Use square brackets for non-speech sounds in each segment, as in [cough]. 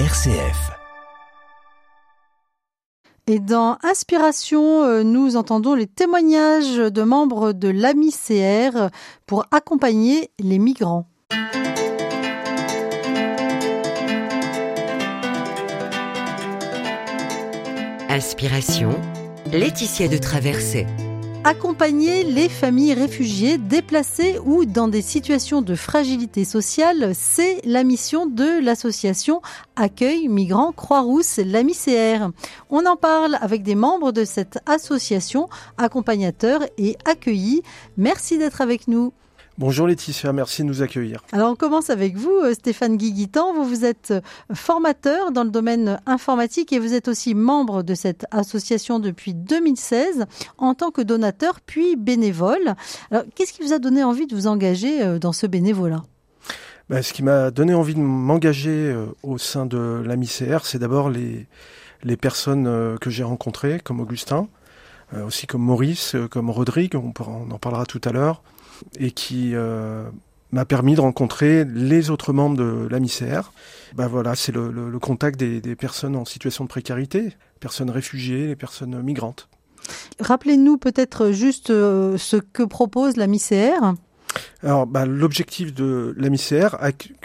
RCF. Et dans Inspiration, euh, nous entendons les témoignages de membres de l'AMI-CR pour accompagner les migrants. Inspiration, Laetitia de Traversée. Accompagner les familles réfugiées déplacées ou dans des situations de fragilité sociale, c'est la mission de l'association Accueil Migrants Croix-Rousse, l'AMICR. On en parle avec des membres de cette association, accompagnateurs et accueillis. Merci d'être avec nous. Bonjour Laetitia, merci de nous accueillir. Alors on commence avec vous, euh, Stéphane Guiguitan. Vous, vous êtes euh, formateur dans le domaine informatique et vous êtes aussi membre de cette association depuis 2016 en tant que donateur puis bénévole. Alors qu'est-ce qui vous a donné envie de vous engager euh, dans ce bénévolat? Ben, Ce qui m'a donné envie de m'engager au sein de l'AMICR, c'est d'abord les, les personnes que j'ai rencontrées, comme Augustin, aussi comme Maurice, comme Rodrigue, on en parlera tout à l'heure et qui euh, m'a permis de rencontrer les autres membres de l'AMICR. Ben voilà, c'est le, contact des, personnes en situation de précarité, personnes réfugiées, les personnes migrantes. Rappelez-nous peut-être juste euh, ce que propose l'AMICR. Alors, ben, l'objectif de l'AMICR,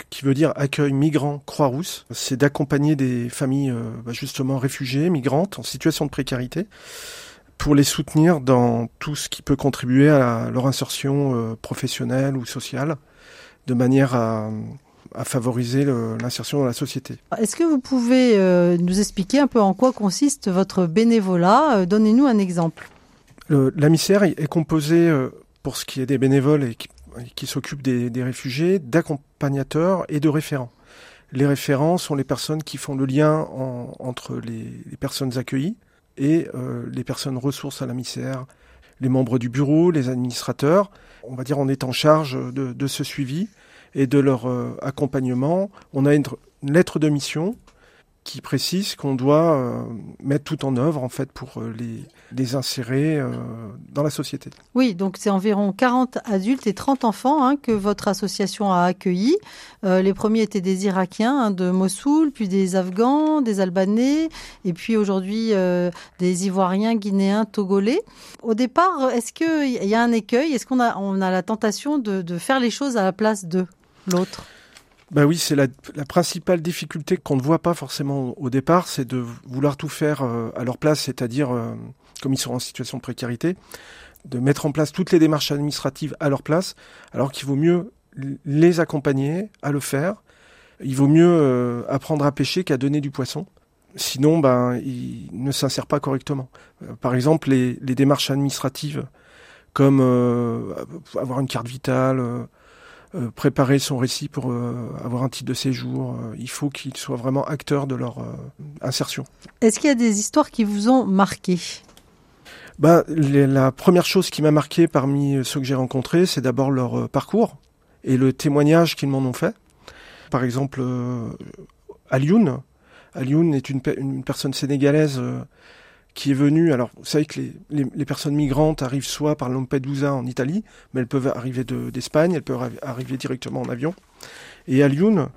qui veut dire accueil migrants Croix-Rousse, c'est d'accompagner des familles euh, ben, justement réfugiées, migrantes, en situation de précarité, pour les soutenir dans tout ce qui peut contribuer à leur insertion euh, professionnelle ou sociale, de manière à, favoriser l'insertion dans la société. Est-ce que vous pouvez euh, nous expliquer un peu en quoi consiste votre bénévolat? Euh, Donnez-nous un exemple. La misère est composée, pour ce qui est des bénévoles et qui, s'occupent des, réfugiés, d'accompagnateurs et de référents. Les référents sont les personnes qui font le lien entre les personnes accueillies, et euh, les personnes ressources à la MICR, les membres du bureau, les administrateurs. On va dire on est en charge de, ce suivi et de leur euh, accompagnement. On a une lettre de mission qui précise qu'on doit euh, mettre tout en œuvre en fait pour euh, les, insérer euh, dans la société. Oui, donc c'est environ 40 adultes et 30 enfants hein, que votre association a accueillis. les premiers étaient des Irakiens hein, de Mossoul, puis des Afghans, des Albanais, et puis aujourd'hui des Ivoiriens, Guinéens, Togolais. Au départ, est-ce qu'il y a un écueil? Est-ce qu'on a, la tentation de faire les choses à la place de l'autre? Bah oui, c'est la, principale difficulté qu'on ne voit pas forcément au départ, c'est de vouloir tout faire euh, à leur place, c'est-à-dire, euh, comme ils sont en situation de précarité, de mettre en place toutes les démarches administratives à leur place, alors qu'il vaut mieux les accompagner à le faire. Il vaut mieux euh, apprendre à pêcher qu'à donner du poisson. Sinon, ben, ils ne s'insèrent pas correctement. par exemple, les, les, démarches administratives, comme avoir une carte vitale, euh, préparer son récit pour euh, avoir un titre de séjour. Euh, il faut qu'ils soient vraiment acteurs de leur insertion. Est-ce qu'il y a des histoires qui vous ont marqué? Bah, la première chose qui m'a marqué parmi ceux que j'ai rencontrés, c'est d'abord leur parcours et le témoignage qu'ils m'en ont fait. Par exemple, Alioun. Alioun est une, une personne sénégalaise qui est venu. Alors, vous savez que les, personnes migrantes arrivent soit par Lampedusa en Italie, mais elles peuvent arriver d'Espagne, elles peuvent arriver directement en avion. Et Alioun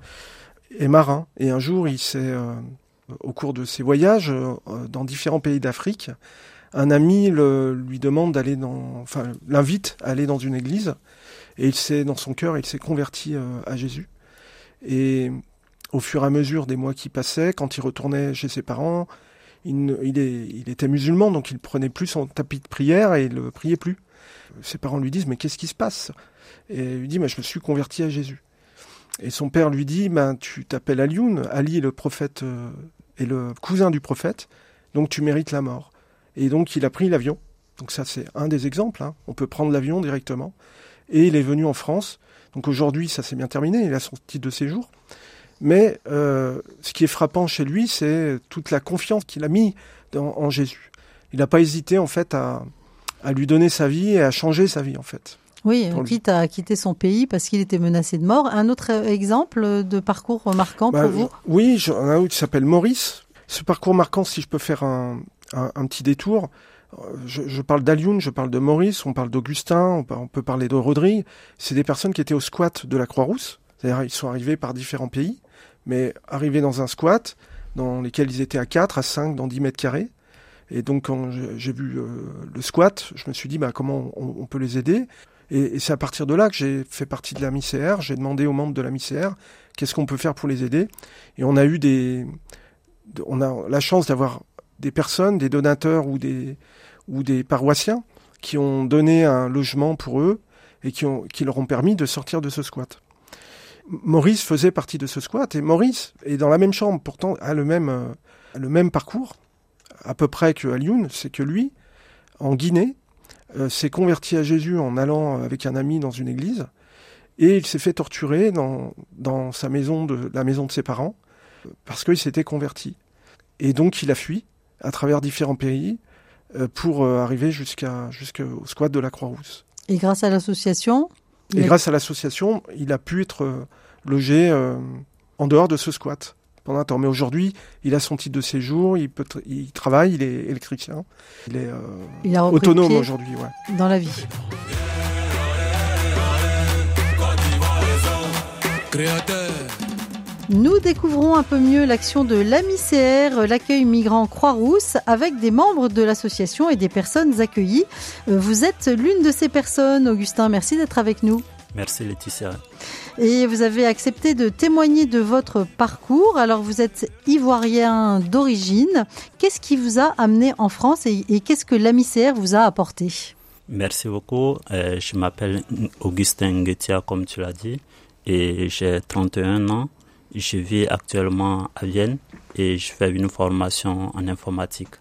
est marin. Et un jour, il s'est, euh, au cours de ses voyages euh, dans différents pays d'Afrique, un ami le, lui demande d'aller dans, enfin, l'invite à aller dans une église. Et il s'est, dans son cœur, il s'est converti euh, à Jésus. Et au fur et à mesure des mois qui passaient, quand il retournait chez ses parents, il, était musulman, donc il prenait plus son tapis de prière et il ne priait plus. Ses parents lui disent, mais qu'est-ce qui se passe? Et il dit, mais je me suis converti à Jésus. Et son père lui dit, ben, tu t'appelles Alioun, Ali est le prophète euh, est le cousin du prophète, donc tu mérites la mort. Et donc il a pris l'avion. Donc ça c'est un des exemples. Hein. On peut prendre l'avion directement. Et il est venu en France. Donc aujourd'hui ça s'est bien terminé. Il a son titre de séjour. Mais euh, ce qui est frappant chez lui, c'est toute la confiance qu'il a mis en Jésus. Il n'a pas hésité en fait à, lui donner sa vie et à changer sa vie en fait. Oui, quitte à quitter son pays parce qu'il était menacé de mort. Un autre exemple de parcours marquant pour bah, vous? Oui, j'en ai un qui s'appelle Maurice. Ce parcours marquant, si je peux faire un, petit détour, je, parle d'Alioun, je parle de Maurice, on parle d'Augustin, on, peut parler de Rodrigue. C'est des personnes qui étaient au squat de la Croix-Rousse. C'est-à-dire ils sont arrivés par différents pays mais arrivé dans un squat dans lesquels ils étaient à 4, à 5, dans 10 mètres carrés. Et donc quand j'ai vu euh, le squat, je me suis dit bah, comment on, peut les aider? Et, c'est à partir de là que j'ai fait partie de la MICR. J'ai demandé aux membres de la MICR qu'est-ce qu'on peut faire pour les aider. Et on a eu des, on a la chance d'avoir des personnes, des donateurs ou des, ou des paroissiens qui ont donné un logement pour eux et qui, ont, qui leur ont permis de sortir de ce squat. Maurice faisait partie de ce squat et Maurice est dans la même chambre, pourtant a le même, euh, le même parcours, à peu près que Alioun, c'est que lui, en Guinée, euh, s'est converti à Jésus en allant avec un ami dans une église et il s'est fait torturer dans, dans sa maison de la maison de ses parents parce qu'il s'était converti. Et donc il a fui à travers différents pays euh, pour arriver jusqu'à jusqu'au squat de la Croix-Rousse. Et grâce à l'association Et grâce à l'association, il a pu être euh, logé euh, en dehors de ce squat pendant un temps. Mais aujourd'hui, il a son titre de séjour, il, peut il travaille, il est électricien, il est il a autonome aujourd'hui. Ouais. Dans la vie. Créateur. Nous découvrons un peu mieux l'action de l'AMICR, l'accueil migrant Croix-Rousse, avec des membres de l'association et des personnes accueillies. Euh, vous êtes l'une de ces personnes, Augustin. Merci d'être avec nous. Merci Laetitia. Et vous avez accepté de témoigner de votre parcours. Alors vous êtes ivoirien d'origine. Qu'est-ce qui vous a amené en France et, qu'est-ce que l'AMICR vous a apporté? Merci beaucoup. Euh, je m'appelle Augustin Nguetia, comme tu l'as dit, et j'ai 31 ans. Je vis actuellement à Vienne et je fais une formation en informatique.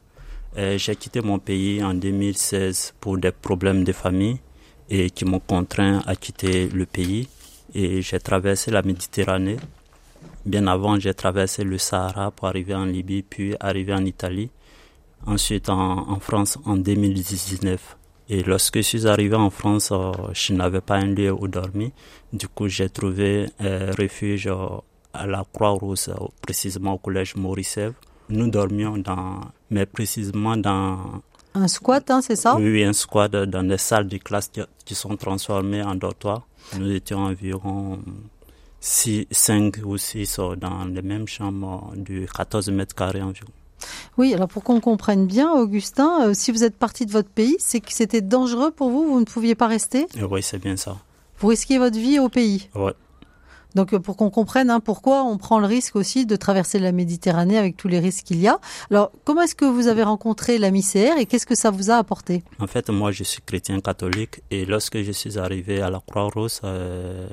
Euh, j'ai quitté mon pays en 2016 pour des problèmes de famille et qui m'ont contraint à quitter le pays. Et j'ai traversé la Méditerranée. Bien avant, j'ai traversé le Sahara pour arriver en Libye, puis arriver en Italie. Ensuite en, en France en 2019. Et lorsque je suis arrivé en France, euh, je n'avais pas un lieu où dormir. Du coup, j'ai trouvé un refuge à la Croix-Rousse, précisément au collège Maurice. Nous dormions dans, mais précisément dans un squat, hein, c'est ça? Oui, un squat dans des salles de classe qui, sont transformées en dortoirs. Nous étions environ 6, 5 ou 6 dans les mêmes chambres de 14 mètres carrés environ. Oui, alors pour qu'on comprenne bien, Augustin, euh, si vous êtes parti de votre pays, c'est que c'était dangereux pour vous, vous ne pouviez pas rester? Oui, c'est bien ça. Vous risquiez votre vie au pays? Oui. Donc euh, pour qu'on comprenne hein, pourquoi on prend le risque aussi de traverser la Méditerranée avec tous les risques qu'il y a. Alors comment est-ce que vous avez rencontré la MICR et qu'est-ce que ça vous a apporté? En fait, moi je suis chrétien catholique et lorsque je suis arrivé à la Croix-Rousse, euh,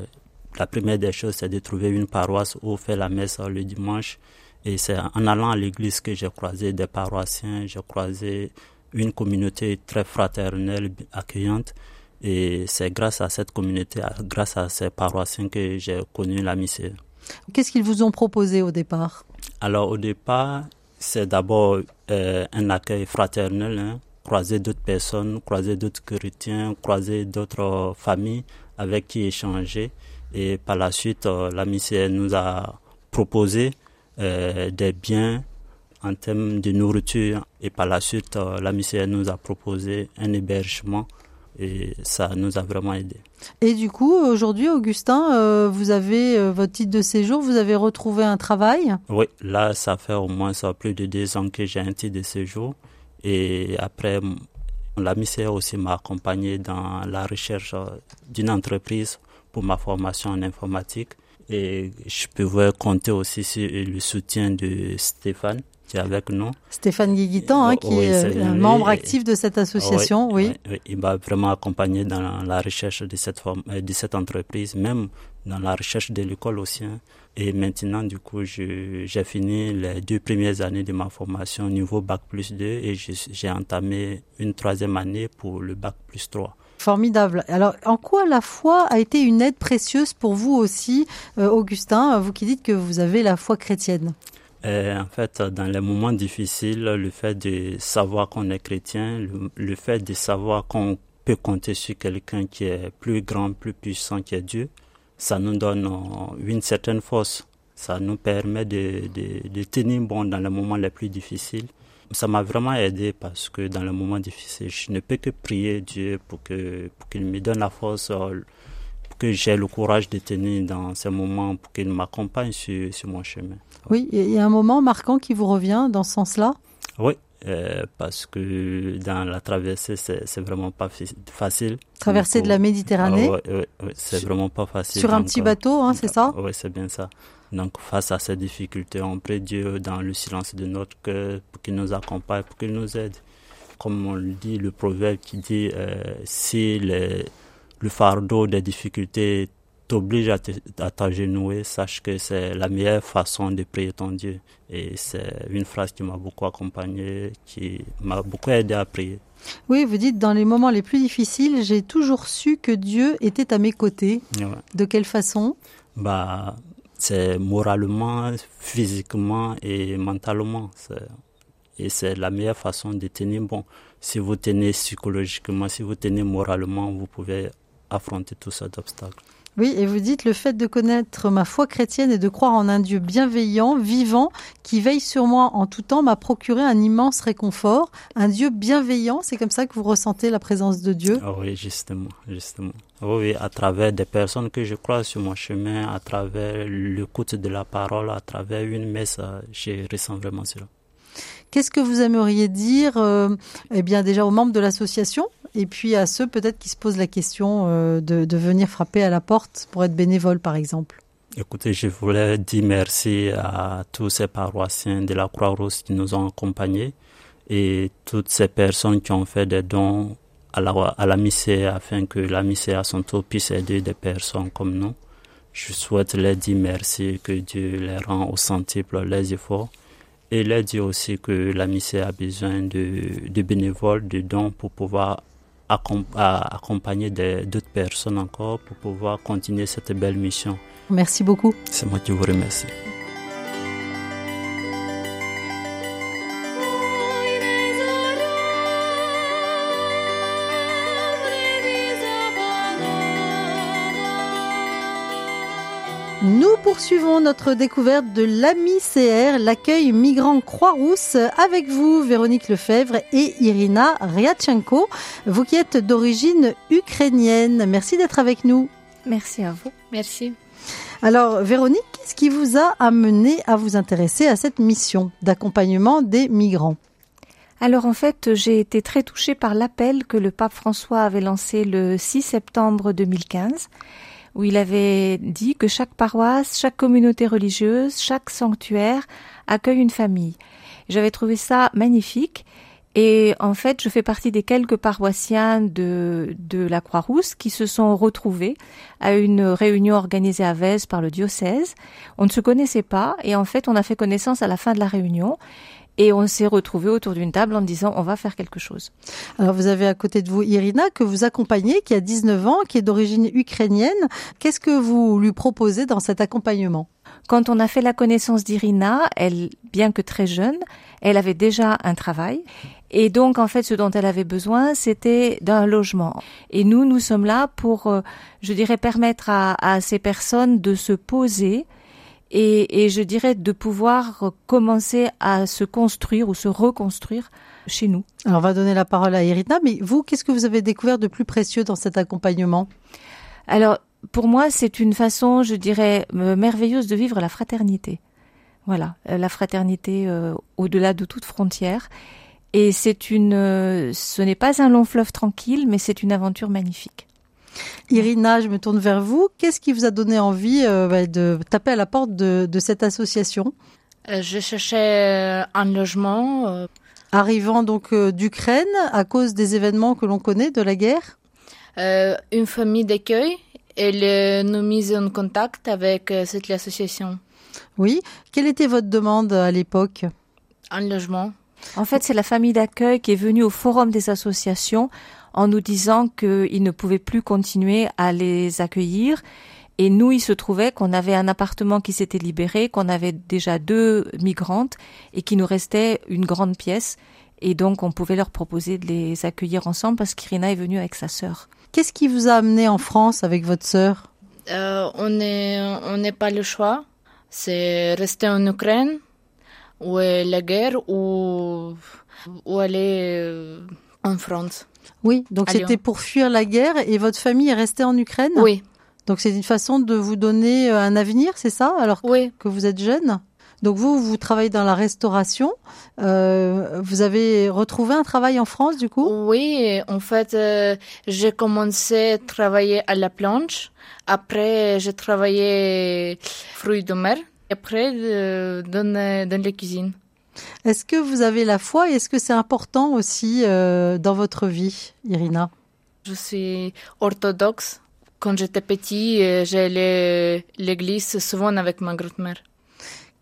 la première des choses c'est de trouver une paroisse où faire la messe le dimanche. Et c'est en allant à l'église que j'ai croisé des paroissiens, j'ai croisé une communauté très fraternelle, accueillante. Et c'est grâce à cette communauté, grâce à ces paroissiens que j'ai connu la mission. Qu'est-ce qu'ils vous ont proposé au départ? Alors au départ, c'est d'abord euh, un accueil fraternel, hein. croiser d'autres personnes, croiser d'autres chrétiens, croiser d'autres familles avec qui échanger. Et par la suite, euh, la mission nous a proposé euh, des biens en termes de nourriture. Et par la suite, la mission nous a proposé un hébergement et ça nous a vraiment aidé. Et du coup, aujourd'hui, Augustin, euh, vous avez euh, votre titre de séjour, vous avez retrouvé un travail? Oui, là, ça fait au moins ça, plus de deux ans que j'ai un titre de séjour. Et après, la MICR aussi m'a accompagné dans la recherche euh, d'une entreprise pour ma formation en informatique. Et je pouvais compter aussi sur le soutien de Stéphane, avec nous. Stéphane Guiguitan, hein, qui est un membre actif de cette association, oui. il m'a vraiment accompagné dans la recherche de cette, forme, euh, de cette entreprise, même dans la recherche de l'école aussi. Hein. Et maintenant, du coup, j'ai fini les deux premières années de ma formation au niveau Bac plus 2 et j'ai entamé une troisième année pour le Bac plus 3. Formidable. Alors, en quoi la foi a été une aide précieuse pour vous aussi, euh, Augustin, vous qui dites que vous avez la foi chrétienne? En fait, dans les moments difficiles, le fait de savoir qu'on est chrétien, le, fait de savoir qu'on peut compter sur quelqu'un qui est plus grand, plus puissant que Dieu, ça nous donne euh, une certaine force. Ça nous permet de, de, tenir bon dans les moments les plus difficiles. Ça m'a vraiment aidé parce que dans les moments difficiles, je ne peux que prier Dieu pour que pour qu'il me donne la force, euh, que j'ai le courage de tenir dans ces moments pour qu'il m'accompagne sur, sur mon chemin. Oui, il y a un moment marquant qui vous revient dans ce sens-là? Oui, euh, parce que dans la traversée, c'est vraiment pas facile. Traversée de la Méditerranée Oui, ouais, ouais, c'est vraiment pas facile. Sur un petit bateau, hein, c'est ça? Oui, c'est bien ça. Donc, face à ces difficultés, on prie Dieu dans le silence de notre cœur pour qu'il nous accompagne, pour qu'il nous aide. Comme on le dit, le proverbe qui dit euh, si le fardeau des difficultés t'oblige à t'agenouiller, sache que c'est la meilleure façon de prier ton Dieu. Et c'est une phrase qui m'a beaucoup accompagné, qui m'a beaucoup aidé à prier. Oui, vous dites, dans les moments les plus difficiles, j'ai toujours su que Dieu était à mes côtés. De quelle façon? Bah, C'est moralement, physiquement et mentalement. Et c'est la meilleure façon de tenir bon. Si vous tenez psychologiquement, si vous tenez moralement, vous pouvez affronter tout ça d'obstacles. Oui, et vous dites le fait de connaître ma foi chrétienne et de croire en un Dieu bienveillant, vivant, qui veille sur moi en tout temps, m'a procuré un immense réconfort. Un Dieu bienveillant, c'est comme ça que vous ressentez la présence de Dieu? Ah Oui, justement, justement. Oui, à travers des personnes que je crois sur mon chemin, à travers l'écoute de la parole, à travers une messe, je ressens vraiment cela. Qu'est-ce que vous aimeriez dire, euh, eh bien déjà aux membres de l'association? Et puis à ceux peut-être qui se posent la question euh, de, venir frapper à la porte pour être bénévole par exemple Écoutez, je voulais dire merci à tous ces paroissiens de la Croix-Rouge qui nous ont accompagnés et toutes ces personnes qui ont fait des dons à la, à la afin que la MICE à son tour puisse aider des personnes comme nous. Je souhaite leur dire merci, que Dieu les rend au centuple les efforts et leur dire aussi que la MICE a besoin de, de bénévoles, de dons pour pouvoir accompagner d'autres personnes encore pour pouvoir continuer cette belle mission. Merci beaucoup. C'est moi qui vous remercie. Nous poursuivons notre découverte de l'AMI-CR, l'accueil migrant Croix-Rousse, avec vous, Véronique Lefebvre et Irina Ryachenko, vous qui êtes d'origine ukrainienne. Merci d'être avec nous. Merci à vous. Merci. Alors, Véronique, qu'est-ce qui vous a amené à vous intéresser à cette mission d'accompagnement des migrants? Alors en fait, j'ai été très touchée par l'appel que le pape François avait lancé le 6 septembre 2015 où il avait dit que chaque paroisse, chaque communauté religieuse, chaque sanctuaire accueille une famille. J'avais trouvé ça magnifique. Et en fait, je fais partie des quelques paroissiens de, de la Croix-Rousse qui se sont retrouvés à une réunion organisée à Vèze par le diocèse. On ne se connaissait pas et en fait, on a fait connaissance à la fin de la réunion. Et on s'est retrouvés autour d'une table en disant on va faire quelque chose. Alors vous avez à côté de vous Irina que vous accompagnez, qui a 19 ans, qui est d'origine ukrainienne. Qu'est-ce que vous lui proposez dans cet accompagnement? Quand on a fait la connaissance d'Irina, elle, bien que très jeune, elle avait déjà un travail. Et donc, en fait, ce dont elle avait besoin, c'était d'un logement. Et nous, nous sommes là pour, euh, je dirais, permettre à, à ces personnes de se poser, et, et, je dirais de pouvoir commencer à se construire ou se reconstruire chez nous. Alors on va donner la parole à Irina, mais vous, qu'est-ce que vous avez découvert de plus précieux dans cet accompagnement? Alors pour moi, c'est une façon, je dirais, merveilleuse de vivre la fraternité. Voilà, euh, la fraternité euh, au-delà de toute frontière. Et c'est une, euh, ce n'est pas un long fleuve tranquille, mais c'est une aventure magnifique. Irina, je me tourne vers vous. Qu'est-ce qui vous a donné envie euh, bah, de taper à la porte de, cette association? Euh, Je cherchais euh, un logement. Arrivant donc d'Ukraine à cause des événements que l'on connaît de la guerre? Une famille d'accueil. Elle nous mise en contact avec cette association. Oui. Quelle était votre demande à l'époque? Un logement. En fait, c'est la famille d'accueil qui est venue au forum des associations en nous disant qu'ils ne pouvaient plus continuer à les accueillir. Et nous, il se trouvait qu'on avait un appartement qui s'était libéré, qu'on avait déjà deux migrantes et qu'il nous restait une grande pièce. Et donc, on pouvait leur proposer de les accueillir ensemble parce qu'Irina est venue avec sa sœur. Qu'est-ce qui vous a amené en France avec votre sœur? Euh, On n'est on n'est pas le choix. C'est rester en Ukraine, où est la guerre, ou, ou aller euh, en France. Oui, donc c'était pour fuir la guerre et votre famille est restée en Ukraine Oui. Donc c'est une façon de vous donner un avenir, c'est ça Alors Oui. que vous êtes jeune? Donc vous, vous travaillez dans la restauration. Euh, vous avez retrouvé un travail en France du coup? Oui, en fait, euh, j'ai commencé à travailler à la planche. Après, j'ai travaillé fruits de mer. Après, euh, dans, dans la cuisine. Est-ce que vous avez la foi et est-ce que c'est important aussi euh, dans votre vie, Irina? Je suis orthodoxe. Quand j'étais petit, euh, j'allais à l'église souvent avec ma grand-mère.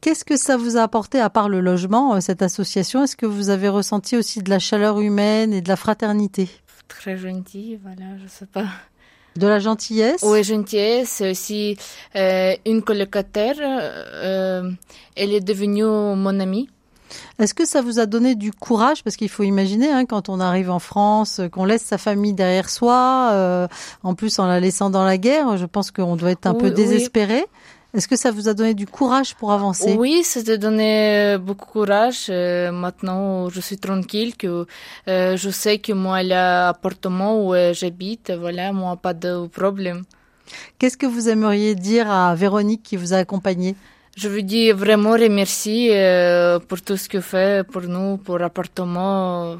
Qu'est-ce que ça vous a apporté à part le logement, euh, cette association? Est-ce que vous avez ressenti aussi de la chaleur humaine et de la fraternité? Très gentil, voilà, je sais pas. De la gentillesse? Oui, gentillesse. C'est aussi euh, une colocataire. Euh, elle est devenue mon amie. Est-ce que ça vous a donné du courage? Parce qu'il faut imaginer, hein, quand on arrive en France, qu'on laisse sa famille derrière soi, euh, en plus en la laissant dans la guerre, je pense qu'on doit être un oui, peu désespéré. Oui. Est-ce que ça vous a donné du courage pour avancer? Oui, ça a donné beaucoup de courage. Euh, maintenant, je suis tranquille, que euh, je sais que moi, l'appartement où j'habite, voilà, moi, pas de problème. Qu'est-ce que vous aimeriez dire à Véronique qui vous a accompagné Je veux dire vraiment remercie euh, pour tout ce que fait pour nous, pour l'appartement.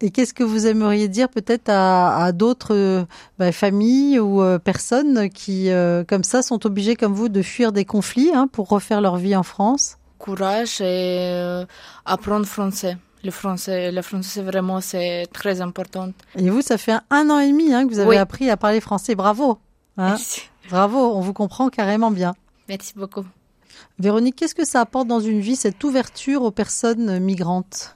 Et qu'est-ce que vous aimeriez dire peut-être à, à d'autres euh, bah, familles ou euh, personnes qui, euh, comme ça, sont obligées, comme vous, de fuir des conflits hein, pour refaire leur vie en France? Courage et euh, apprendre français. Le français, le français, vraiment c'est très important. Et vous, ça fait un, un an et demi hein, que vous avez Oui. appris à parler français. Bravo. Hein Merci. Bravo, on vous comprend carrément bien. Merci beaucoup. Véronique, qu'est-ce que ça apporte dans une vie, cette ouverture aux personnes migrantes?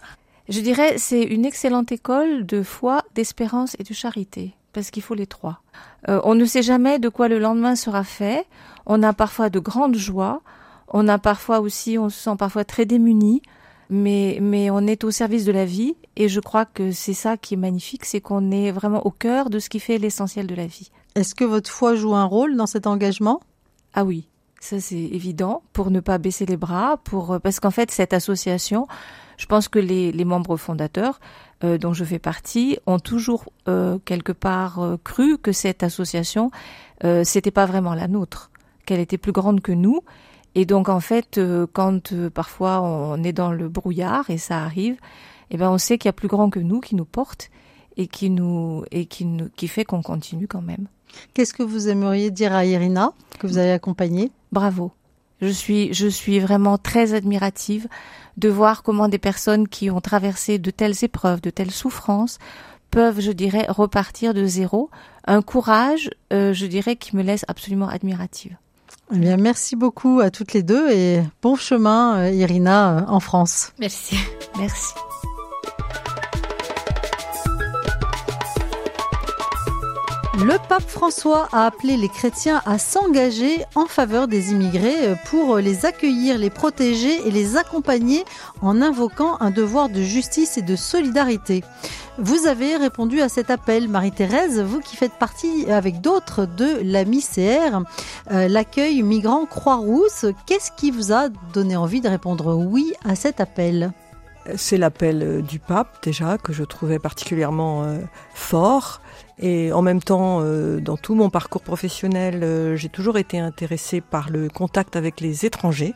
Je dirais c'est une excellente école de foi, d'espérance et de charité, parce qu'il faut les trois. Euh, on ne sait jamais de quoi le lendemain sera fait. On a parfois de grandes joies. On a parfois aussi, on se sent parfois très démuni, mais, mais on est au service de la vie. Et je crois que c'est ça qui est magnifique, c'est qu'on est vraiment au cœur de ce qui fait l'essentiel de la vie. Est-ce que votre foi joue un rôle dans cet engagement? Ah oui, ça c'est évident, pour ne pas baisser les bras, pour parce qu'en fait cette association, je pense que les, les membres fondateurs euh, dont je fais partie ont toujours euh, quelque part euh, cru que cette association euh, c'était pas vraiment la nôtre, qu'elle était plus grande que nous. Et donc en fait, euh, quand euh, parfois on est dans le brouillard et ça arrive, eh ben on sait qu'il y a plus grand que nous qui nous porte et qui nous et qui nous qui fait qu'on continue quand même. Qu'est-ce que vous aimeriez dire à Irina, que vous avez accompagnée? Bravo. Je suis, je suis vraiment très admirative de voir comment des personnes qui ont traversé de telles épreuves, de telles souffrances, peuvent, je dirais, repartir de zéro. Un courage, euh, je dirais, qui me laisse absolument admirative. Eh bien, merci beaucoup à toutes les deux et bon chemin, euh, Irina, euh, en France. Merci. Merci. Le pape François a appelé les chrétiens à s'engager en faveur des immigrés euh, pour les accueillir, les protéger et les accompagner en invoquant un devoir de justice et de solidarité. Vous avez répondu à cet appel, Marie-Thérèse, vous qui faites partie avec d'autres de euh, l'accueil migrant Croix-Rousse. Qu'est-ce qui vous a donné envie de répondre oui à cet appel? C'est l'appel euh, du pape déjà que je trouvais particulièrement euh, fort. Et en même temps, euh, dans tout mon parcours professionnel, euh, j'ai toujours été intéressée par le contact avec les étrangers.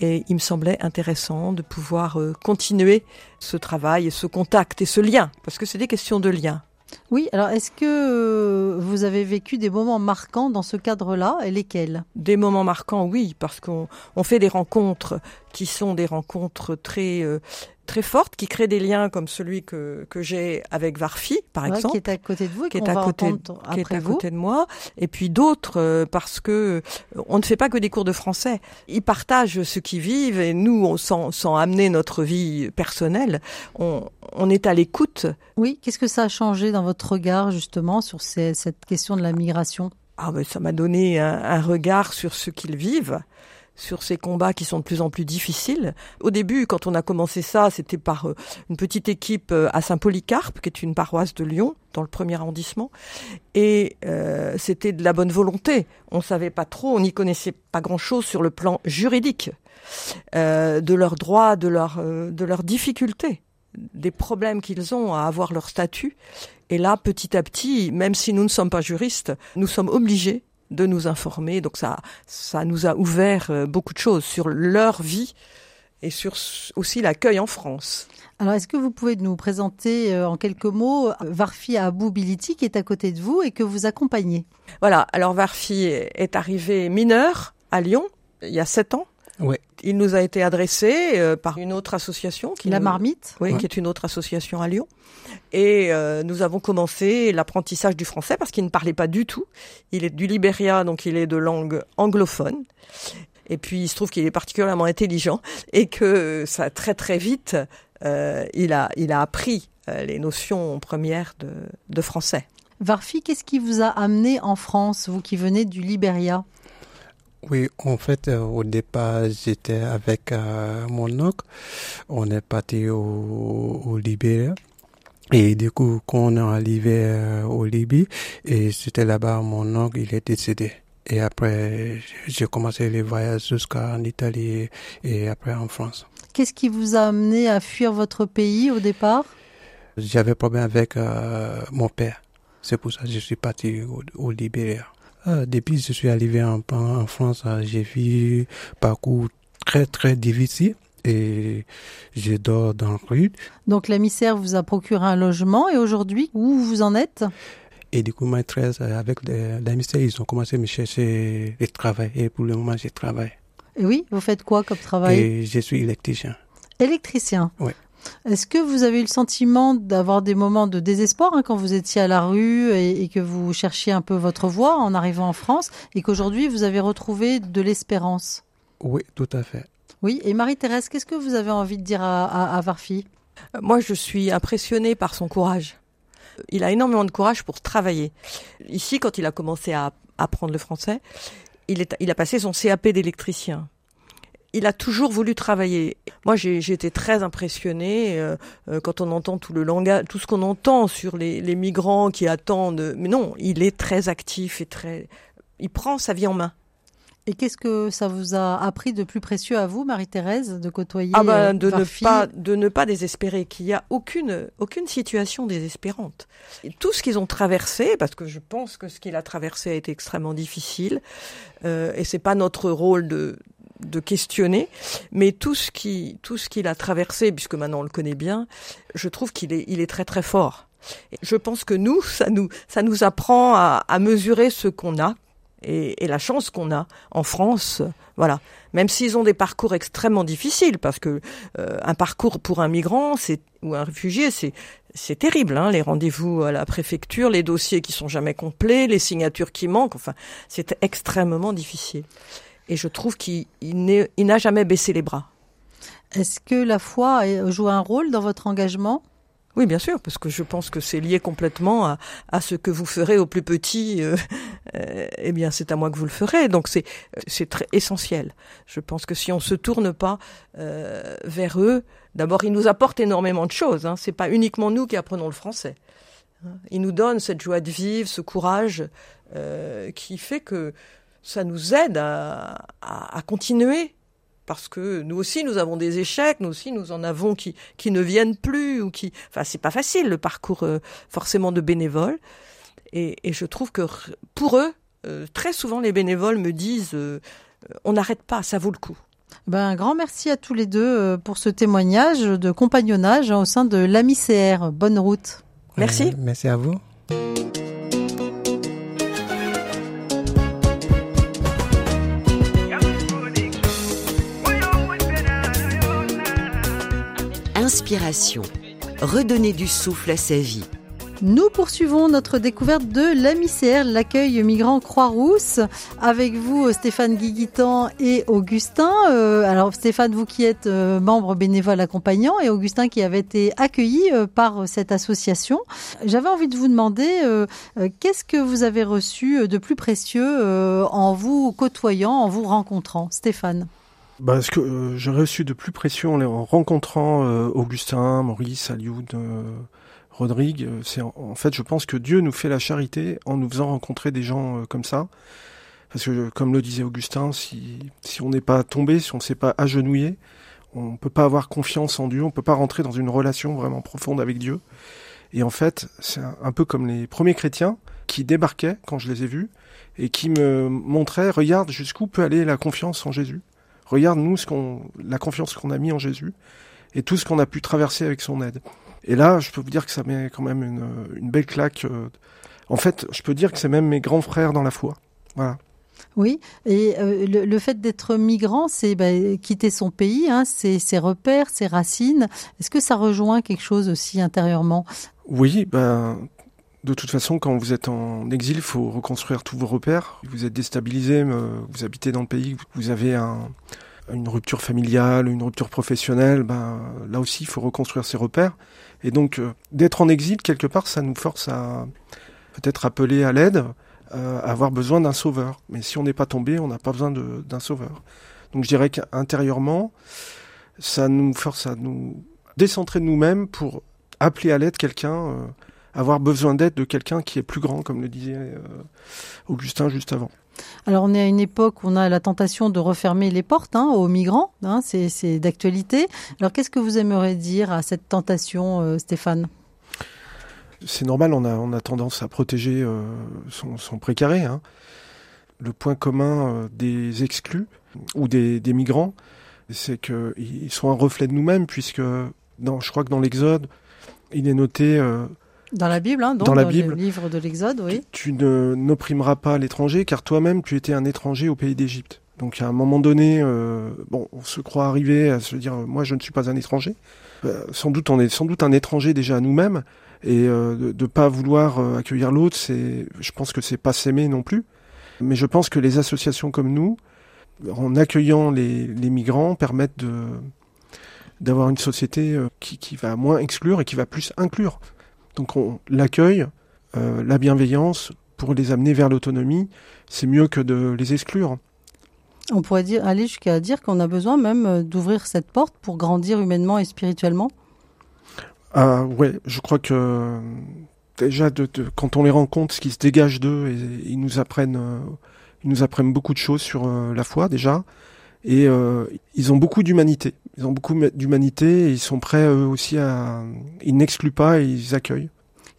Et il me semblait intéressant de pouvoir euh, continuer ce travail et ce contact et ce lien, parce que c'est des questions de lien. Oui, alors est-ce que euh, vous avez vécu des moments marquants dans ce cadre-là et lesquels? Des moments marquants, oui, parce qu'on on fait des rencontres qui sont des rencontres très euh, très fortes, qui créent des liens comme celui que, que j'ai avec Varfi, par Ouais, exemple. qui est à côté de vous et qui est à côté, qui est à vous. côté de moi, et puis d'autres euh, parce que euh, on ne fait pas que des cours de français. Ils partagent ce qu'ils vivent et nous, on, sans, sans amener notre vie personnelle, on, on est à l'écoute. Oui, qu'est-ce que ça a changé dans votre regard justement sur ces- cette question de la migration? Ah ben, ça m'a donné un, un regard sur ce qu'ils vivent sur ces combats qui sont de plus en plus difficiles. Au début, quand on a commencé ça, c'était par euh, une petite équipe euh, à Saint-Polycarpe, qui est une paroisse de Lyon, dans le premier arrondissement. Et euh, c'était de la bonne volonté. On savait pas trop, on n'y connaissait pas grand-chose sur le plan juridique euh, de leurs droits, de leurs euh, de leurs difficultés, des problèmes qu'ils ont à avoir leur statut. Et là, petit à petit, même si nous ne sommes pas juristes, nous sommes obligés de nous informer. Donc ça, ça nous a ouvert euh, beaucoup de choses sur leur vie et sur aussi l'accueil en France. Alors, est-ce que vous pouvez nous présenter euh, en quelques mots Varfi Abou Biliti qui est à côté de vous et que vous accompagnez? Voilà, alors Varfi est arrivé mineur à Lyon il y a sept ans. Ouais. Il nous a été adressé euh, par une autre association. Qui La nous- Marmite Oui, Ouais. qui est une autre association à Lyon. Et euh, nous avons commencé l'apprentissage du français parce qu'il ne parlait pas du tout. Il est du Libéria, donc il est de langue anglophone. Et puis il se trouve qu'il est particulièrement intelligent [laughs] et que ça très très vite, euh, il a il a appris euh, les notions premières de, de français. Varfi, qu'est-ce qui vous a amené en France, vous qui venez du Libéria Oui, en fait, euh, au départ, j'étais avec euh, mon oncle. On est parti au, au Libéria. Et du coup, quand on est arrivé euh, au Libye, et c'était là-bas, mon oncle, il est décédé. Et après, j'ai commencé les voyages jusqu'en Italie et après en France. Qu'est-ce qui vous a amené à fuir votre pays au départ? J'avais problème avec euh, mon père. C'est pour ça que je suis parti au, au Libéria. Ah, depuis que je suis arrivé en, en France, ah, j'ai vu un parcours très très difficile et je dors dans la rue. Donc la misère vous a procuré un logement et aujourd'hui, où vous en êtes? Et du coup, maîtresse, euh, avec la ministère, ils ont commencé à me chercher du travail. Et pour le moment, je travaille. Et oui, vous faites quoi comme travail? Et je suis électricien. Électricien. Oui. Est-ce que vous avez eu le sentiment d'avoir des moments de désespoir hein, quand vous étiez à la rue et, et que vous cherchiez un peu votre voie en arrivant en France et qu'aujourd'hui vous avez retrouvé de l'espérance? Oui, tout à fait. Oui. Et Marie-Thérèse, qu'est-ce que vous avez envie de dire à, à, à Varfi Euh, Moi, je suis impressionnée par son courage. Il a énormément de courage pour travailler. Ici, quand il a commencé à apprendre le français, il, est, il a passé son CAP d'électricien. Il a toujours voulu travailler. Moi, j'ai été très impressionnée euh, euh, quand on entend tout le langage, tout ce qu'on entend sur les, les migrants qui attendent. Mais non, il est très actif et très. Il prend sa vie en main. Et qu'est-ce que ça vous a appris de plus précieux à vous, Marie-Thérèse, de côtoyer Ah ben, de ne pas de ne pas désespérer, qu'il y a aucune aucune situation désespérante. Et tout ce qu'ils ont traversé, parce que je pense que ce qu'il a traversé a été extrêmement difficile, euh, et c'est pas notre rôle de de questionner, mais tout ce qui tout ce qu'il a traversé, puisque maintenant on le connaît bien, je trouve qu'il est il est très très fort. Je pense que nous, ça nous ça nous apprend à, à mesurer ce qu'on a et, et la chance qu'on a en France, voilà. Même s'ils ont des parcours extrêmement difficiles, parce que euh, un parcours pour un migrant, c'est ou un réfugié, c'est c'est terrible. Hein, les rendez-vous à la préfecture, les dossiers qui sont jamais complets, les signatures qui manquent. Enfin, c'est extrêmement difficile. Et je trouve qu'il n'a jamais baissé les bras. Est-ce que la foi a- joue un rôle dans votre engagement? Oui, bien sûr, parce que je pense que c'est lié complètement à, à ce que vous ferez au plus petit. euh, euh, eh bien, c'est à moi que vous le ferez. Donc, c'est c'est très essentiel. Je pense que si on se tourne pas euh, vers eux, d'abord, ils nous apportent énormément de choses. Hein. C'est pas uniquement nous qui apprenons le français. Hein. Ils nous donnent cette joie de vivre, ce courage qui fait que ça nous aide à, à, à continuer parce que nous aussi nous avons des échecs, nous aussi nous en avons qui qui ne viennent plus ou qui, enfin c'est pas facile le parcours euh, forcément de bénévoles et, et je trouve que pour eux euh, très souvent les bénévoles me disent euh, on n'arrête pas, ça vaut le coup. Ben, un grand merci à tous les deux pour ce témoignage de compagnonnage hein, au sein de l'AMICR. Bonne route. Merci. Euh, merci à vous. Redonner du souffle à sa vie. Nous poursuivons notre découverte de l'AMICR, l'accueil migrant Croix-Rousse, avec vous Stéphane Guiguitan et Augustin. Euh, alors Stéphane, vous qui êtes euh, membre bénévole accompagnant et Augustin qui avait été accueilli euh, par cette association. J'avais envie de vous demander qu'est-ce que vous avez reçu de plus précieux en vous côtoyant, en vous rencontrant. Stéphane? Bah, ce que euh, j'ai reçu de plus précieux en, rencontrant euh, Augustin, Maurice, Alioud, euh, Rodrigue, euh, c'est en, fait, je pense que Dieu nous fait la charité en nous faisant rencontrer des gens euh, comme ça. Parce que, comme le disait Augustin, si, si on n'est pas tombé, si on ne s'est pas agenouillé, on peut pas avoir confiance en Dieu, on peut pas rentrer dans une relation vraiment profonde avec Dieu. Et en fait, c'est un peu comme les premiers chrétiens, qui débarquaient quand je les ai vus et qui me montraient, regarde jusqu'où peut aller la confiance en Jésus. Regarde nous ce qu'on, la confiance qu'on a mis en Jésus et tout ce qu'on a pu traverser avec son aide. Et là, je peux vous dire que ça met quand même une, une belle claque. euh, En fait, je peux dire que c'est même mes grands frères dans la foi. Voilà. Oui, et euh, le, le fait d'être migrant, c'est bah, quitter son pays, hein, ses, ses repères, ses racines. Est-ce que ça rejoint quelque chose aussi intérieurement? Oui, ben, de toute façon, quand vous êtes en exil, il faut reconstruire tous vos repères. Vous êtes déstabilisé, euh, vous habitez dans le pays, vous avez un, une rupture familiale, une rupture professionnelle, ben, là aussi, il faut reconstruire ses repères. Et donc, euh, d'être en exil, quelque part, ça nous force à peut-être appeler à l'aide, euh, à avoir besoin d'un sauveur. Mais si on n'est pas tombé, on n'a pas besoin d'un sauveur. Donc, je dirais qu'intérieurement, ça nous force à nous décentrer de nous-mêmes pour appeler à l'aide quelqu'un, euh, avoir besoin d'aide de quelqu'un qui est plus grand, comme le disait euh, Augustin juste avant. Alors on est à une époque où on a la tentation de refermer les portes hein, aux migrants, hein, c'est d'actualité. Alors qu'est-ce que vous aimeriez dire à cette tentation, euh, Stéphane? C'est normal, on a, on a tendance à protéger euh, son, son précaré. hein. Le point commun des exclus ou des, des migrants, c'est qu'ils sont un reflet de nous-mêmes, puisque dans, je crois que dans l'Exode, il est noté euh, Dans la Bible, hein, donc, Dans la le Bible. livre de l'Exode, oui. tu ne n'opprimeras pas l'étranger, car toi-même tu étais un étranger au pays d'Égypte. Donc à un moment donné, euh, bon, on se croit arrivé à se dire, moi je ne suis pas un étranger. Euh, sans doute, on est sans doute un étranger déjà à nous-mêmes, et euh, de, de pas vouloir euh, accueillir l'autre, c'est, je pense que c'est pas s'aimer non plus. Mais je pense que les associations comme nous, en accueillant les, les migrants, permettent de d'avoir une société qui, qui va moins exclure et qui va plus inclure. Donc on l'accueil, euh, la bienveillance pour les amener vers l'autonomie, c'est mieux que de les exclure. On pourrait dire, aller jusqu'à dire qu'on a besoin même euh, d'ouvrir cette porte pour grandir humainement et spirituellement. Ah ouais, je crois que déjà de, de- quand on les rencontre, ce qui se dégage d'eux, et, ils nous apprennent, euh, ils nous apprennent beaucoup de choses sur euh, la foi déjà, et euh, ils ont beaucoup d'humanité. Ils ont beaucoup d'humanité et ils sont prêts eux aussi à, ils n'excluent pas et ils accueillent.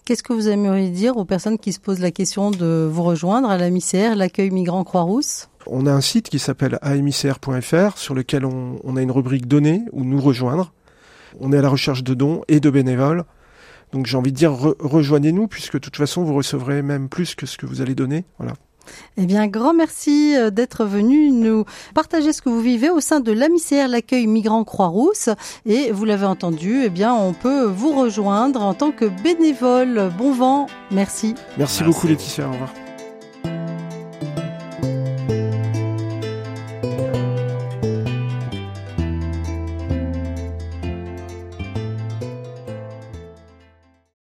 Qu'est-ce que vous aimeriez dire aux personnes qui se posent la question de vous rejoindre à la MICR, l'accueil migrant Croix-Rousse? On a un site qui s'appelle amicr.fr sur lequel on, on a une rubrique données ou nous rejoindre. On est à la recherche de dons et de bénévoles. Donc j'ai envie de dire re- rejoignez-nous puisque de toute façon vous recevrez même plus que ce que vous allez donner. Voilà. Eh bien, grand merci euh, d'être venu nous partager ce que vous vivez au sein de l'AMICR, l'accueil migrant Croix-Rousse. Et vous l'avez entendu, eh bien, on peut vous rejoindre en tant que bénévole. Bon vent, merci. Merci, Merci. beaucoup Laetitia. Au revoir.